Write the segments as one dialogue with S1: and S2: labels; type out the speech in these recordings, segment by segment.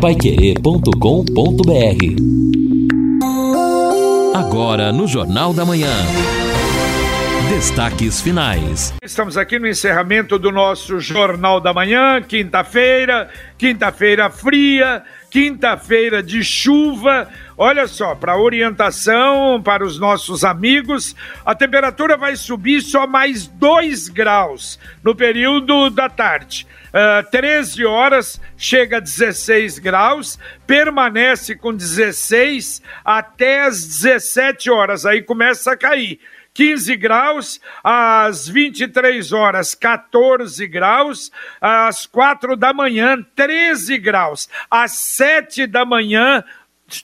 S1: paiquerê.com.br Agora no Jornal da Manhã. Destaques finais.
S2: Estamos aqui no encerramento do nosso Jornal da Manhã, quinta-feira, quinta-feira fria, quinta-feira de chuva. Olha só, para orientação para os nossos amigos, a temperatura vai subir só mais 2 graus no período da tarde. Uh, 13 horas chega a 16 graus, permanece com 16 até as 17 horas, aí começa a cair. 15 graus, às 23 horas, 14 graus, às 4 da manhã, 13 graus, às 7 da manhã,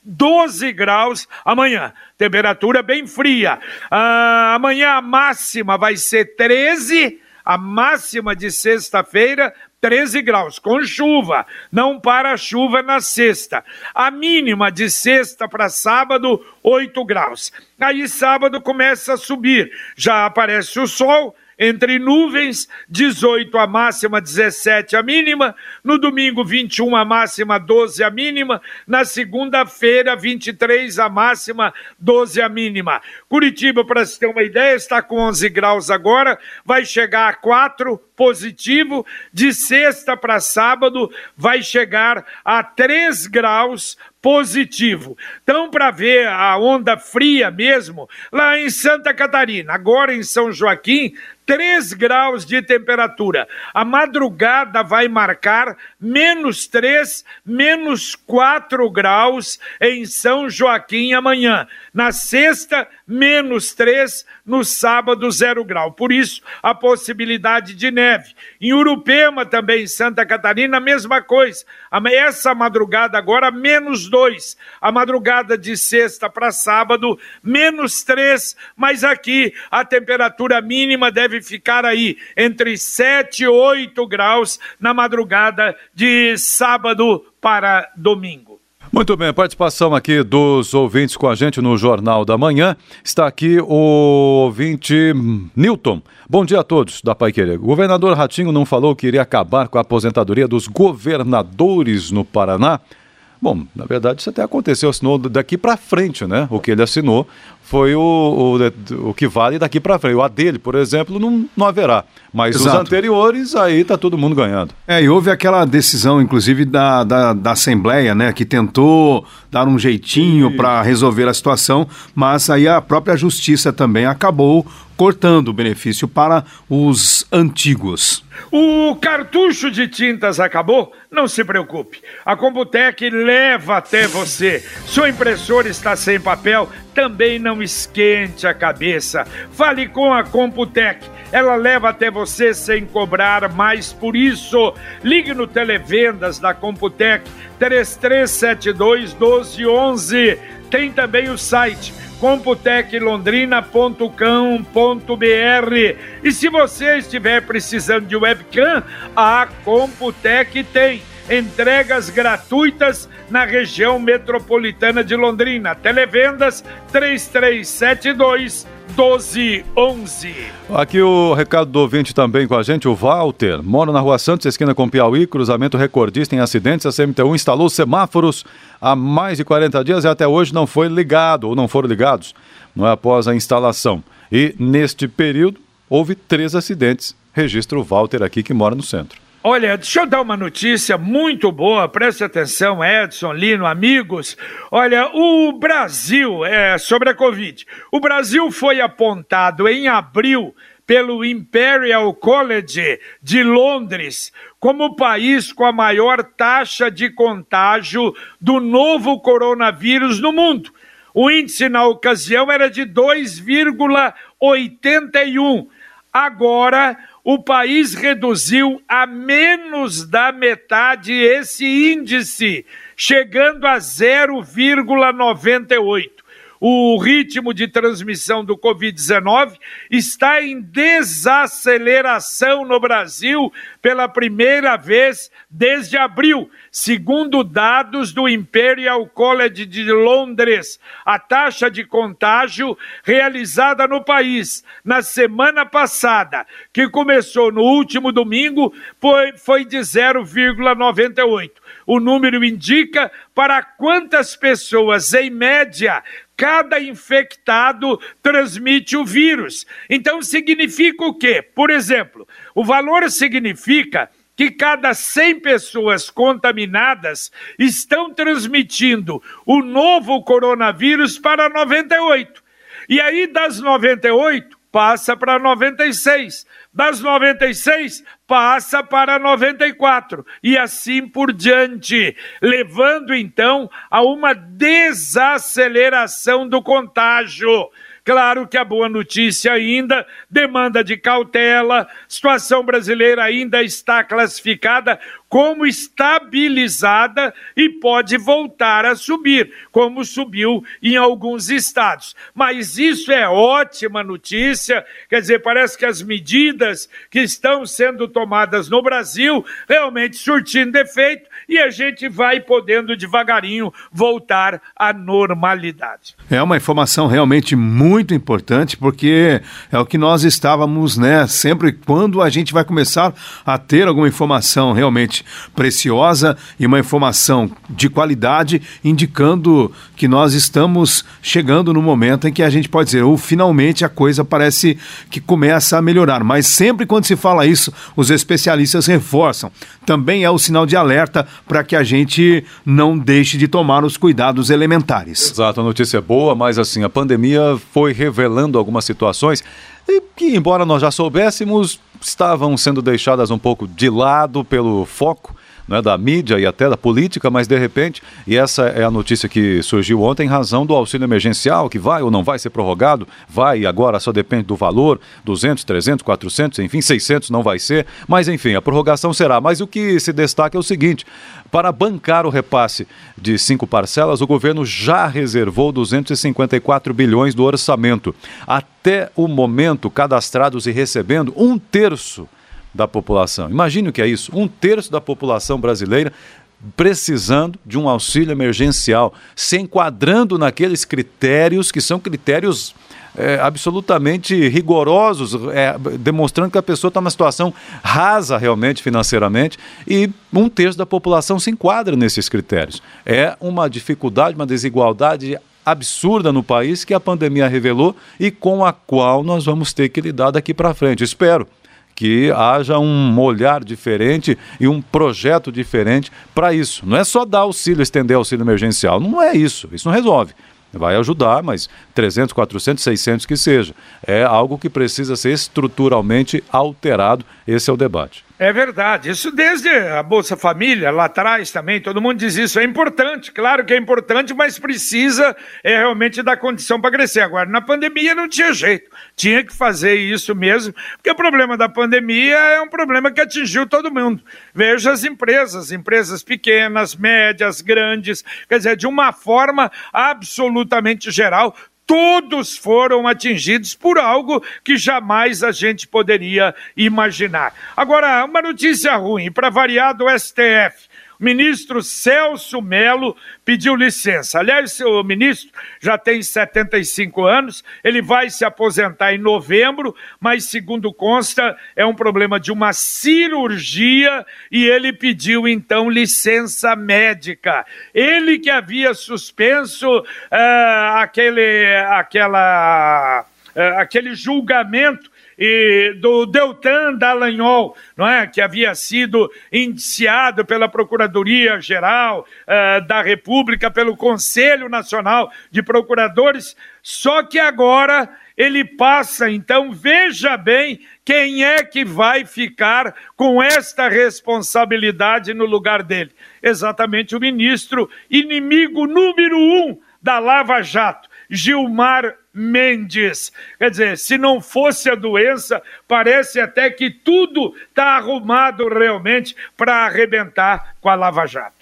S2: 12 graus amanhã. Temperatura bem fria. Ah, amanhã a máxima vai ser 13, a máxima de sexta-feira 13 graus, com chuva. Não para chuva na sexta. A mínima de sexta para sábado, 8 graus. Aí sábado começa a subir. Já aparece o sol entre nuvens, 18 a máxima, 17 a mínima. No domingo, 21 a máxima, 12 a mínima. Na segunda-feira, 23 a máxima, 12 a mínima. Curitiba, para se ter uma ideia, está com 11 graus agora, vai chegar a 4 positivo. De sexta para sábado, vai chegar a 3 graus positivo. Então, para ver a onda fria mesmo, lá em Santa Catarina, agora em São Joaquim, 3 graus de temperatura. A madrugada vai marcar menos 3, menos 4 graus em São Joaquim amanhã. Na sexta, menos 3, no sábado, 0 grau. Por isso, a possibilidade de neve. Em Urupema, também, Santa Catarina, a mesma coisa. Essa madrugada agora, menos 2. A madrugada de sexta para sábado, menos 3. Mas aqui, a temperatura mínima deve ficar aí entre 7 e 8 graus na madrugada de sábado para domingo.
S3: Muito bem, participação aqui dos ouvintes com a gente no Jornal da Manhã. Está aqui o ouvinte Newton. Bom dia a todos da Pai Querer. O governador Ratinho não falou que iria acabar com a aposentadoria dos governadores no Paraná? Bom, na verdade isso até aconteceu, assinou daqui para frente, né? O que ele assinou foi o, o, o que vale daqui para frente. O a dele, por exemplo, não, não haverá. Mas Exato. os anteriores, aí tá todo mundo ganhando.
S4: É, e houve aquela decisão, inclusive, da, da, da Assembleia, né, que tentou dar um jeitinho para resolver a situação, mas aí a própria Justiça também acabou cortando o benefício para os antigos.
S2: O cartucho de tintas acabou? Não se preocupe. A Computec leva até você. Sua impressora está sem papel? Também não esquente a cabeça. Fale com a Computec. Ela leva até você sem cobrar mais por isso. Ligue no Televendas da Computec 3372 1211. Tem também o site computeclondrina.com.br. E se você estiver precisando de webcam, a Computec tem entregas gratuitas na região metropolitana de Londrina. Televendas 3372 1211.
S3: Aqui o recado do ouvinte também com a gente, o Walter. Mora na Rua Santos, esquina com Piauí, cruzamento recordista em acidentes. A CMTU instalou semáforos há mais de 40 dias e até hoje não foi ligado, ou não foram ligados, não é após a instalação. E neste período houve três acidentes. Registra o Walter aqui que mora no centro.
S2: Olha, deixa eu dar uma notícia muito boa, preste atenção, Edson, Lino, amigos. Olha, o Brasil, é, sobre a Covid, o Brasil foi apontado em abril pelo Imperial College de Londres como o país com a maior taxa de contágio do novo coronavírus no mundo. O índice na ocasião era de 2,81. Agora, o país reduziu a menos da metade esse índice, chegando a 0,98. O ritmo de transmissão do Covid-19 está em desaceleração no Brasil pela primeira vez desde abril, segundo dados do Imperial College de Londres. A taxa de contágio realizada no país na semana passada, que começou no último domingo, foi, de 0,98. O número indica para quantas pessoas, em média, cada infectado transmite o vírus. Então significa o quê? Por exemplo, o valor significa que cada 100 pessoas contaminadas estão transmitindo o novo coronavírus para 98. E aí das 98 passa para 96 das 96 passa para 94 e assim por diante, levando então a uma desaceleração do contágio. Claro que a boa notícia ainda demanda de cautela, situação brasileira ainda está classificada como estabilizada e pode voltar a subir, como subiu em alguns estados. Mas isso é ótima notícia, quer dizer, parece que as medidas que estão sendo tomadas no Brasil realmente surtindo efeito e a gente vai podendo devagarinho voltar à normalidade.
S4: É uma informação realmente muito importante, porque é o que nós estávamos, né, sempre quando a gente vai começar a ter alguma informação realmente preciosa e uma informação de qualidade, indicando que nós estamos chegando no momento em que a gente pode dizer, ou finalmente a coisa parece que começa a melhorar. Mas sempre quando se fala isso, os especialistas reforçam. Também é o sinal de alerta para que a gente não deixe de tomar os cuidados elementares.
S3: Exato, a notícia é boa, mas assim, a pandemia foi revelando algumas situações que, embora nós já soubéssemos, estavam sendo deixadas um pouco de lado pelo foco né, da mídia e até da política, mas de repente, e essa é a notícia que surgiu ontem, em razão do auxílio emergencial, que vai ou não vai ser prorrogado, vai e agora só depende do valor, 200, 300, 400, enfim, 600 não vai ser, mas enfim, a prorrogação será. Mas o que se destaca é o seguinte, para bancar o repasse de cinco parcelas, o governo já reservou 254 bilhões do orçamento. Até o momento, cadastrados e recebendo um terço da população. Imagine o que é isso: um terço da população brasileira precisando de um auxílio emergencial, se enquadrando naqueles critérios que são critérios é, absolutamente rigorosos, é, demonstrando que a pessoa está numa situação rasa realmente financeiramente e um terço da população se enquadra nesses critérios. É uma dificuldade, uma desigualdade absurda no país que a pandemia revelou e com a qual nós vamos ter que lidar daqui para frente. Espero que haja um olhar diferente e um projeto diferente para isso. Não é só dar auxílio, estender auxílio emergencial. Não é isso. Isso não resolve. Vai ajudar, mas 300, 400, 600 que seja. É algo que precisa ser estruturalmente alterado. Esse é o debate.
S2: É verdade. Isso desde a Bolsa Família, lá atrás também, todo mundo diz isso. É importante, claro que é importante, mas precisa é, realmente dar condição para crescer. Agora, na pandemia não tinha jeito. Tinha que fazer isso mesmo, porque o problema da pandemia é um problema que atingiu todo mundo. Veja as empresas, empresas pequenas, médias, grandes, quer dizer, de uma forma absolutamente geral, todos foram atingidos por algo que jamais a gente poderia imaginar. Agora, uma notícia ruim, para variar do STF ministro Celso Melo pediu licença. Aliás, o ministro já tem 75 anos, ele vai se aposentar em novembro, mas, segundo consta, é um problema de uma cirurgia e ele pediu então licença médica. Ele que havia suspenso uh, aquele, aquela, uh, aquele julgamento e do Deltan Dallagnol, não é? que havia sido indiciado pela Procuradoria-Geral uh, da República, pelo Conselho Nacional de Procuradores, só que agora ele passa, então veja bem quem é que vai ficar com esta responsabilidade no lugar dele. Exatamente o ministro, inimigo número um da Lava Jato, Gilmar Mendes. Quer dizer, se não fosse a doença, parece até que tudo está arrumado realmente para arrebentar com a Lava Jato.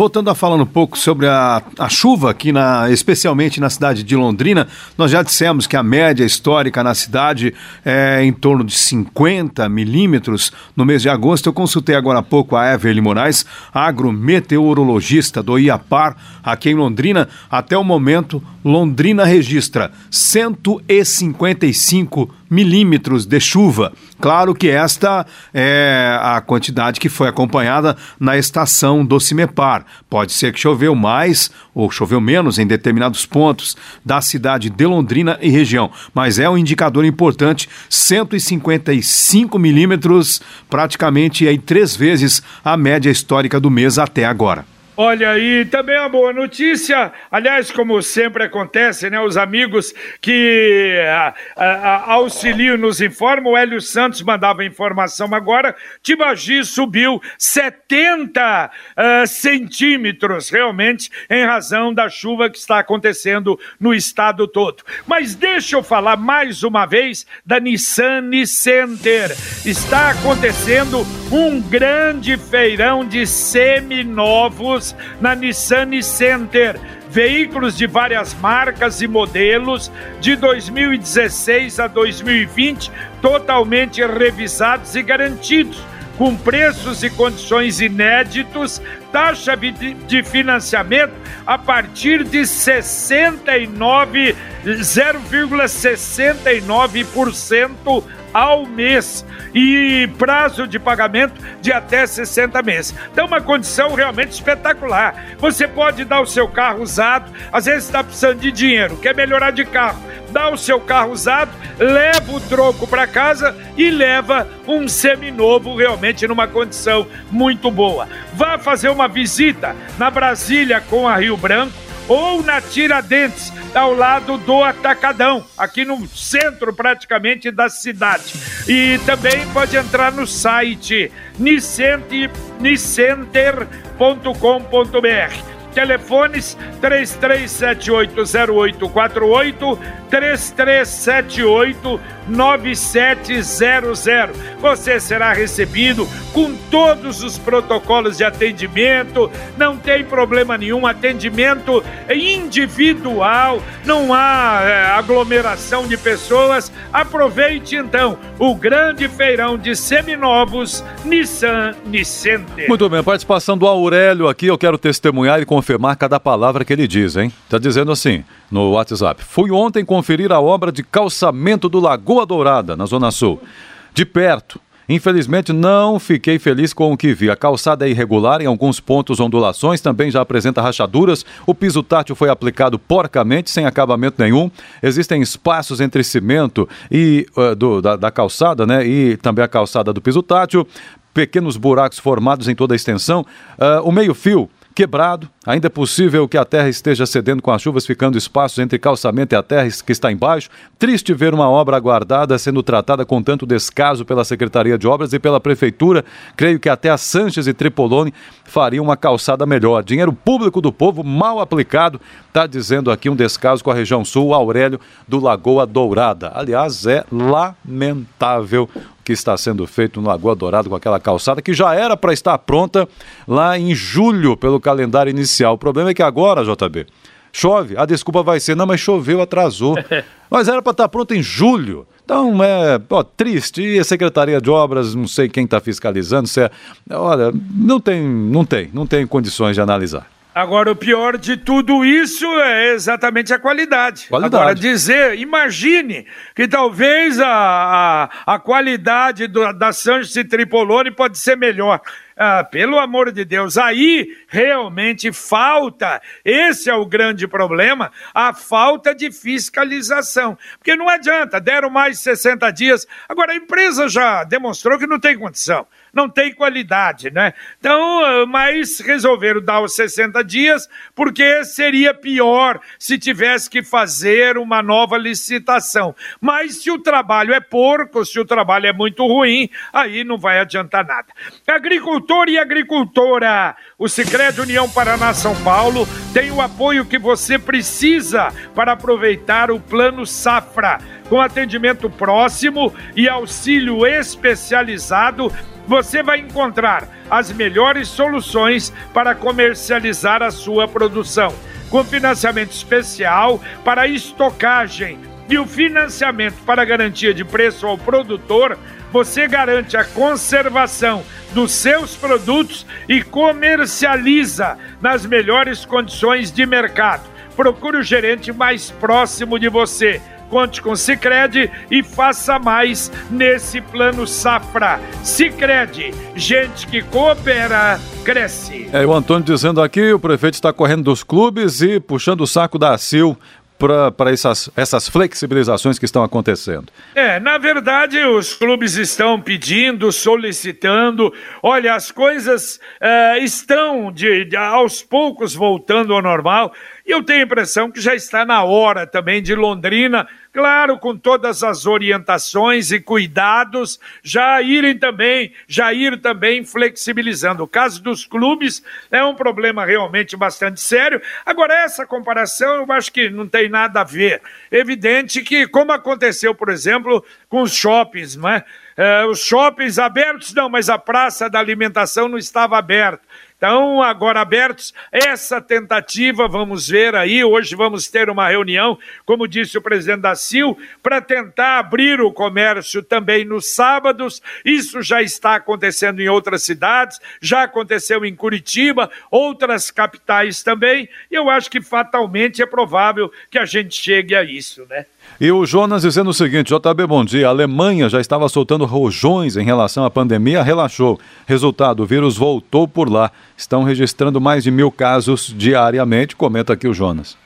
S4: Voltando a falar um pouco sobre a, a chuva aqui, na, especialmente na cidade de Londrina, nós já dissemos que a média histórica na cidade é em torno de 50 milímetros no mês de agosto. Eu consultei agora há pouco a Everly Moraes, agrometeorologista do IAPAR, aqui em Londrina. Até o momento, Londrina registra 155 milímetros de chuva. Claro que esta é a quantidade que foi acompanhada na estação do Cimepar. Pode ser que choveu mais ou choveu menos em determinados pontos da cidade de Londrina e região, mas é um indicador importante, 155 milímetros, praticamente aí três vezes a média histórica do mês até agora.
S2: Olha aí, também uma boa notícia. Aliás, como sempre acontece, né? Os amigos que a, a, a, auxiliam nos informam. O Hélio Santos mandava informação agora. Tibagi subiu 70 uh, ah, centímetros, realmente, em razão da chuva que está acontecendo no estado todo. Mas deixa eu falar mais uma vez da Nissan Center. Está acontecendo um grande feirão de seminovos na Nissan Center. Veículos de várias marcas e modelos de 2016 a 2020 totalmente revisados e garantidos com preços e condições inéditos, taxa de financiamento a partir de 69 0,69% ao mês e prazo de pagamento de até 60 meses. Então, uma condição realmente espetacular. Você pode dar o seu carro usado, às vezes está precisando de dinheiro, quer melhorar de carro, dá o seu carro usado, leva o troco para casa e leva um seminovo realmente numa condição muito boa. Vá fazer uma visita na Brasília com a Rio Branco ou na Tiradentes, ao lado do Atacadão, aqui no centro praticamente da cidade. E também pode entrar no site nicenter.com.br Telefones 33780848, 33789700. Você será recebido com todos os protocolos de atendimento, não tem problema nenhum, atendimento individual, não há é, aglomeração de pessoas. Aproveite então o grande feirão de seminovos Nissan Nicente.
S3: Muito bem, participação do Aurélio aqui, eu quero testemunhar e confirmar cada palavra que ele diz, hein? Tá dizendo assim no WhatsApp. Fui ontem conferir a obra de calçamento do Lagoa Dourada, na Zona Sul. De perto. Infelizmente, não fiquei feliz com o que vi. A calçada é irregular, em alguns pontos ondulações, também já apresenta rachaduras. O piso tátil foi aplicado porcamente, sem acabamento nenhum. Existem espaços entre cimento e uh, do, da, da, calçada, né? E também a calçada do piso tátil. Pequenos buracos formados em toda a extensão. Uh, o meio-fio quebrado. Ainda é possível que a terra esteja cedendo com as chuvas, ficando espaços entre calçamento e a terra que está embaixo. Triste ver uma obra aguardada sendo tratada com tanto descaso pela Secretaria de Obras e pela Prefeitura. Creio que até a Sanches e Tripolone fariam uma calçada melhor. Dinheiro público do povo mal aplicado, está dizendo aqui um descaso com a região sul, Aurélio do Lagoa Dourada. Aliás, é lamentável que está sendo feito no Lagoa Dourado com aquela calçada que já era para estar pronta lá em julho pelo calendário inicial. O problema é que agora, JB, chove, a desculpa vai ser, não, mas choveu, atrasou. mas era para estar pronta em julho. Então é ó, triste. E a Secretaria de Obras, não sei quem está fiscalizando, se é. Olha, não tem, não tem, não tem condições de analisar.
S2: Agora, o pior de tudo isso é exatamente a qualidade.
S3: qualidade.
S2: Agora, dizer, imagine que talvez a, a, a qualidade do, da Sanches e Tripolone pode ser melhor. Ah, pelo amor de Deus, aí realmente falta, esse é o grande problema, a falta de fiscalização. Porque não adianta, deram mais 60 dias, agora a empresa já demonstrou que não tem condição não tem qualidade, né? Então, ah, mas resolveram dar os 60 dias, porque seria pior se tivesse que fazer uma nova licitação. Mas se o trabalho é porco, se o trabalho é muito ruim, aí não vai adiantar nada. Agricultor e agricultora, o Sicredi União Paraná São Paulo tem o apoio que você precisa para aproveitar o Plano Safra, com atendimento próximo e auxílio especializado você vai encontrar as melhores soluções para comercializar a sua produção. Com financiamento especial para estocagem e o financiamento para garantia de preço ao produtor, você garante a conservação dos seus produtos e comercializa nas melhores condições de mercado. Procure o gerente mais próximo de você. Conte com Sicredi e faça mais nesse plano safra. Sicredi, gente que coopera cresce.
S3: É, o Antônio dizendo aqui, o prefeito está correndo dos clubes e puxando o saco da ACIL para essas, essas flexibilizações que estão acontecendo?
S2: É, na verdade, os clubes estão pedindo, solicitando. Olha, as coisas uh, estão de, de, aos poucos voltando ao normal. E eu tenho a impressão que já está na hora também de Londrina claro, com todas as orientações e cuidados, já irem também, já ir também flexibilizando. O caso dos clubes é um problema realmente bastante sério. Agora, essa comparação eu acho que não tem nada a ver. Evidente que, como aconteceu, por exemplo, com os shoppings, não é? É, os shoppings abertos, não, mas a praça da alimentação não estava aberta. Então, agora abertos, essa tentativa, vamos ver aí, hoje vamos ter uma reunião, como disse o presidente da CIL, para tentar abrir o comércio também nos sábados. Isso já está acontecendo em outras cidades, já aconteceu em Curitiba, outras capitais também. E eu acho que fatalmente é provável que a gente chegue a isso, né?
S3: E o Jonas dizendo o seguinte: JB, bom dia. A Alemanha já estava soltando rojões em relação à pandemia, relaxou. Resultado: o vírus voltou por lá. Estão registrando mais de mil casos diariamente. Comenta aqui o Jonas.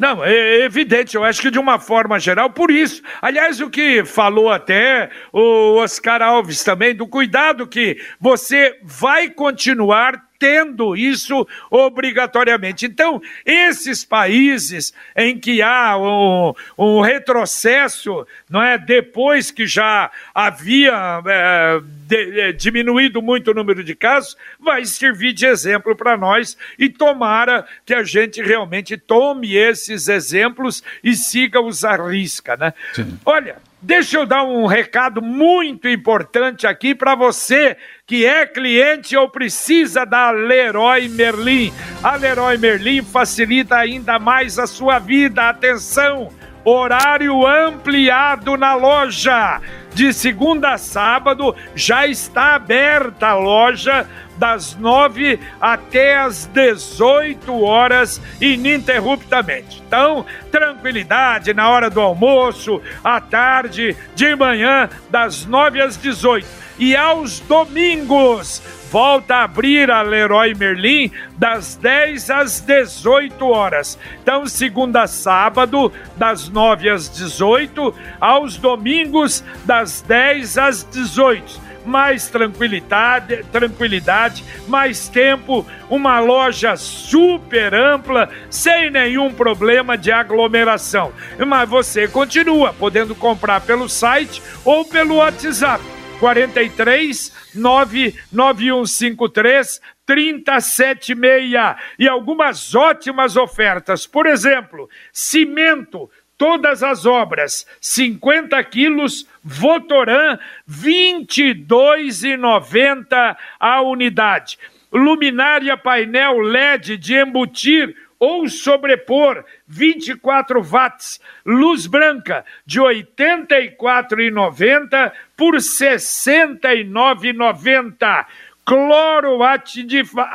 S2: Não, é evidente, eu acho que de uma forma geral, por isso. Aliás, o que falou até o Oscar Alves também, do cuidado que você vai continuar tendo isso obrigatoriamente. Então, esses países em que há um, um retrocesso, não é, depois que já havia é, de, é, diminuído muito o número de casos, vai servir de exemplo para nós e tomara que a gente realmente tome esses exemplos e siga-os à risca, né? Sim. Olha, Deixa eu dar um recado muito importante aqui para você que é cliente ou precisa da Leroy Merlin. A Leroy Merlin facilita ainda mais a sua vida. Atenção! Horário ampliado na loja. De segunda a sábado já está aberta a loja das 9 até as 18 horas ininterruptamente. Então, tranquilidade na hora do almoço, à tarde, de manhã, das 9 às 18. E aos domingos, volta a abrir a Leroy Merlin das 10 às 18 horas. Então, segunda a sábado, das 9 às 18, aos domingos, das 10 às 18 mais tranquilidade, tranquilidade, mais tempo, uma loja super ampla, sem nenhum problema de aglomeração. Mas você continua podendo comprar pelo site ou pelo WhatsApp. 43 99153 376 e algumas ótimas ofertas. Por exemplo, cimento todas as obras, 50 quilos, Votoran, R$ 22,90 a unidade. Luminária painel LED de embutir ou sobrepor 24 watts, luz branca de R$ 84,90 por R$ 69,90 cloro aditivado,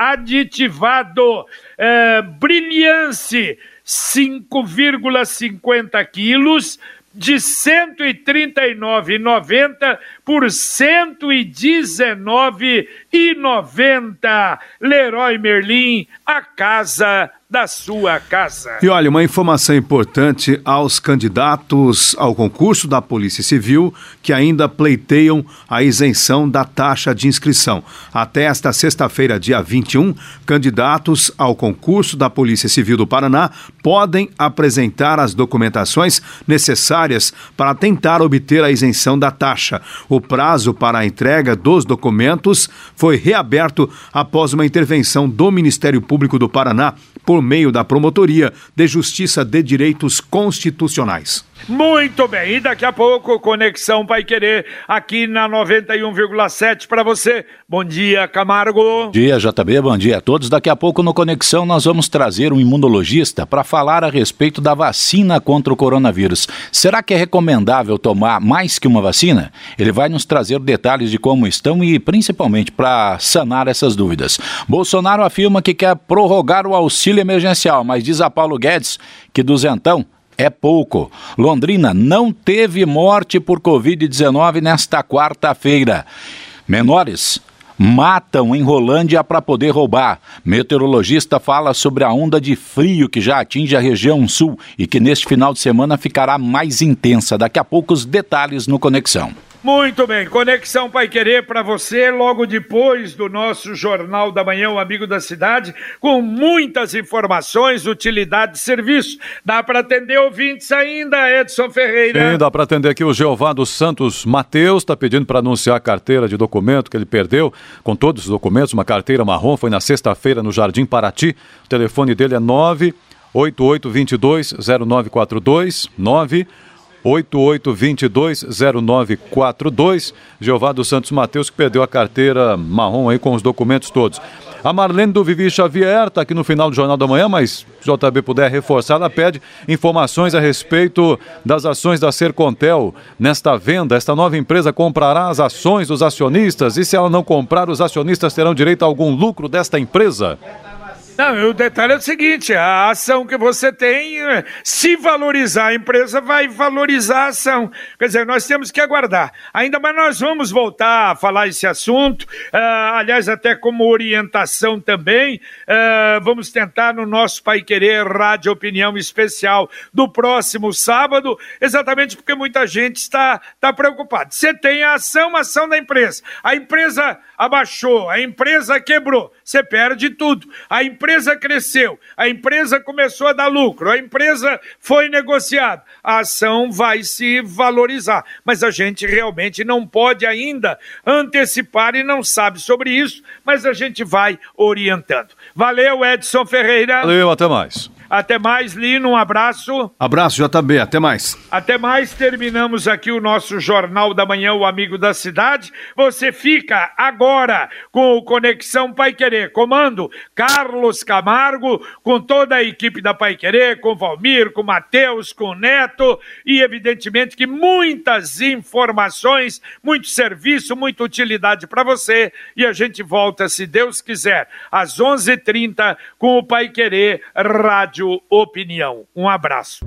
S2: é, brilhance 5,50 quilos de R$ 139,90 por R$ 119,90. Leroy Merlin, a casa da sua casa.
S4: E olha, uma informação importante aos candidatos ao concurso da Polícia Civil que ainda pleiteiam a isenção da taxa de inscrição. Até esta sexta-feira, dia 21, candidatos ao concurso da Polícia Civil do Paraná podem apresentar as documentações necessárias para tentar obter a isenção da taxa. O prazo para a entrega dos documentos foi reaberto após uma intervenção do Ministério Público do Paraná por meio da Promotoria de Justiça de Direitos Constitucionais.
S2: Muito bem, e daqui a pouco, Conexão Pai Querer, aqui na 91,7 para você. Bom dia, Camargo.
S5: Bom dia, JB, bom dia a todos. Daqui a pouco no Conexão nós vamos trazer um imunologista para falar a respeito da vacina contra o coronavírus. Será que é recomendável tomar mais que uma vacina? Ele vai nos trazer detalhes de como estão e principalmente para sanar essas dúvidas. Bolsonaro afirma que quer prorrogar o auxílio emergencial, mas diz a Paulo Guedes que duzentão é pouco. Londrina não teve morte por Covid-19 nesta quarta-feira. Menores matam em Rolândia para poder roubar. Meteorologista fala sobre a onda de frio que já atinge a região sul e que neste final de semana ficará mais intensa. Daqui a pouco os detalhes no Conexão.
S2: Muito bem, Conexão Pai Querer para você, logo depois do nosso Jornal da Manhã, o Amigo da Cidade, com muitas informações, utilidade e serviço. Dá para atender ouvintes ainda, Edson Ferreira?
S3: Sim, dá para atender aqui o Jeová dos Santos Mateus, está pedindo para anunciar a carteira de documento que ele perdeu, com todos os documentos, uma carteira marrom, foi na sexta-feira no Jardim Paraty. O telefone dele é 98822 0942 9 88220942. Jeová dos Santos Mateus, que perdeu a carteira marrom aí com os documentos todos. A Marlene do Vivi Xavier está aqui no final do Jornal da Manhã, mas se o JB puder reforçar, ela pede informações a respeito das ações da Sercontel nesta venda. Esta nova empresa comprará as ações dos acionistas e se ela não comprar, os acionistas terão direito a algum lucro desta empresa?
S2: Não, o detalhe é o seguinte: a ação que você tem, se valorizar a empresa, vai valorizar a ação. Quer dizer, nós temos que aguardar. Ainda mais nós vamos voltar a falar esse assunto, uh, aliás, até como orientação também. Uh, vamos tentar no nosso Pai Querer Rádio Opinião Especial do próximo sábado, exatamente porque muita gente está, está preocupada. Você tem a ação, a ação da empresa. A empresa abaixou, a empresa quebrou, você perde tudo. A empresa cresceu, a empresa começou a dar lucro, a empresa foi negociada, a ação vai se valorizar. Mas a gente realmente não pode ainda antecipar e não sabe sobre isso, mas a gente vai orientando. Valeu, Edson Ferreira.
S3: Valeu, até mais.
S2: Até mais, Lino, um abraço.
S4: Abraço, JB, até mais.
S2: Até mais, terminamos aqui o nosso Jornal da Manhã, o Amigo da Cidade. Você fica agora com o Conexão Pai Querer, comando Carlos Camargo, com toda a equipe da Pai Querer, com Valmir, com Matheus, com Neto e, evidentemente, que muitas informações, muito serviço, muita utilidade para você. E a gente volta, se Deus quiser, às 11:30 h 30 com o Pai Querer Rádio Rádio Opinião. Um abraço.